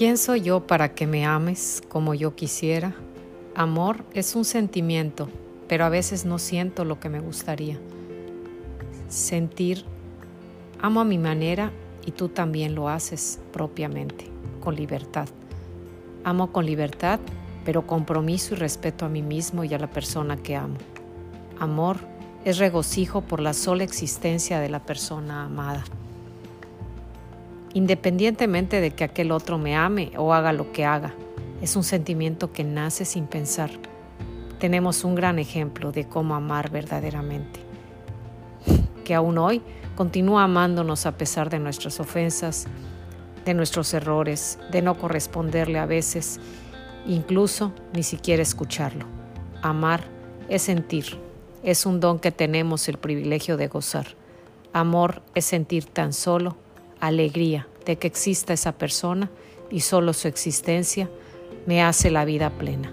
¿Quién soy yo para que me ames como yo quisiera? Amor es un sentimiento, pero a veces no siento lo que me gustaría. Sentir, amo a mi manera y tú también lo haces propiamente, con libertad. Amo con libertad, pero compromiso y respeto a mí mismo y a la persona que amo. Amor es regocijo por la sola existencia de la persona amada independientemente de que aquel otro me ame o haga lo que haga. Es un sentimiento que nace sin pensar. Tenemos un gran ejemplo de cómo amar verdaderamente, que aún hoy continúa amándonos a pesar de nuestras ofensas, de nuestros errores, de no corresponderle a veces, incluso ni siquiera escucharlo. Amar es sentir, es un don que tenemos el privilegio de gozar. Amor es sentir tan solo alegría de que exista esa persona y solo su existencia me hace la vida plena.